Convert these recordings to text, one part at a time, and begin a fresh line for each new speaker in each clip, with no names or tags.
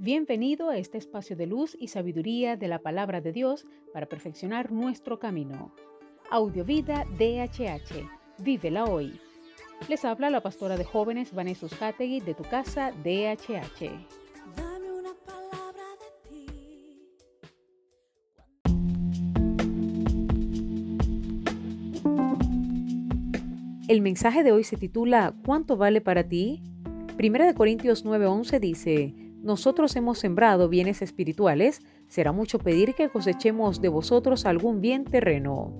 Bienvenido a este espacio de luz y sabiduría de la palabra de Dios para perfeccionar nuestro camino. Audiovida DHH. Vívela hoy. Les habla la pastora de jóvenes Vanessa Hategui de tu casa DHH. Dame una palabra de ti. El mensaje de hoy se titula ¿Cuánto vale para ti? Primera de Corintios 9:11 dice, nosotros hemos sembrado bienes espirituales, será mucho pedir que cosechemos de vosotros algún bien terreno.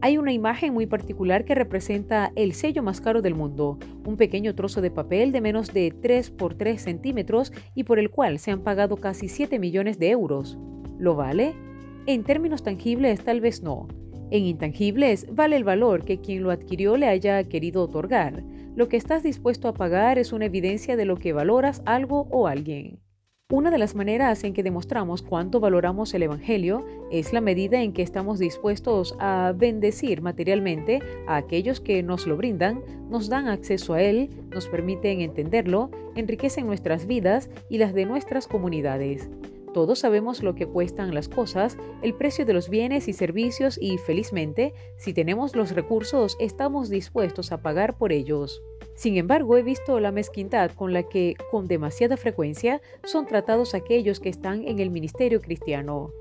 Hay una imagen muy particular que representa el sello más caro del mundo, un pequeño trozo de papel de menos de 3 por 3 centímetros y por el cual se han pagado casi 7 millones de euros. ¿Lo vale? En términos tangibles tal vez no. En intangibles vale el valor que quien lo adquirió le haya querido otorgar. Lo que estás dispuesto a pagar es una evidencia de lo que valoras algo o alguien. Una de las maneras en que demostramos cuánto valoramos el Evangelio es la medida en que estamos dispuestos a bendecir materialmente a aquellos que nos lo brindan, nos dan acceso a él, nos permiten entenderlo, enriquecen nuestras vidas y las de nuestras comunidades. Todos sabemos lo que cuestan las cosas, el precio de los bienes y servicios y felizmente, si tenemos los recursos, estamos dispuestos a pagar por ellos. Sin embargo, he visto la mezquindad con la que, con demasiada frecuencia, son tratados aquellos que están en el ministerio cristiano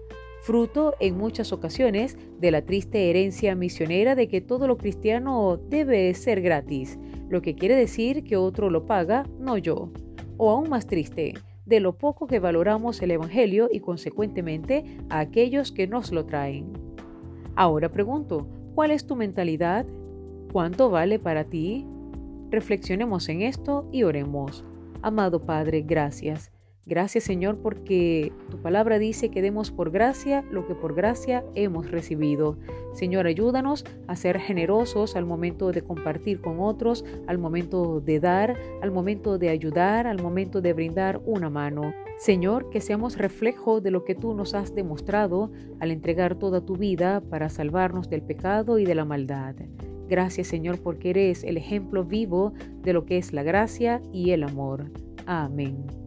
fruto en muchas ocasiones de la triste herencia misionera de que todo lo cristiano debe ser gratis, lo que quiere decir que otro lo paga, no yo. O aún más triste, de lo poco que valoramos el Evangelio y consecuentemente a aquellos que nos lo traen. Ahora pregunto, ¿cuál es tu mentalidad? ¿Cuánto vale para ti? Reflexionemos en esto y oremos. Amado Padre, gracias Gracias Señor porque tu palabra dice que demos por gracia lo que por gracia hemos recibido. Señor, ayúdanos a ser generosos al momento de compartir con otros, al momento de dar, al momento de ayudar, al momento de brindar una mano. Señor, que seamos reflejo de lo que tú nos has demostrado al entregar toda tu vida para salvarnos del pecado y de la maldad. Gracias Señor porque eres el ejemplo vivo de lo que es la gracia y el amor. Amén.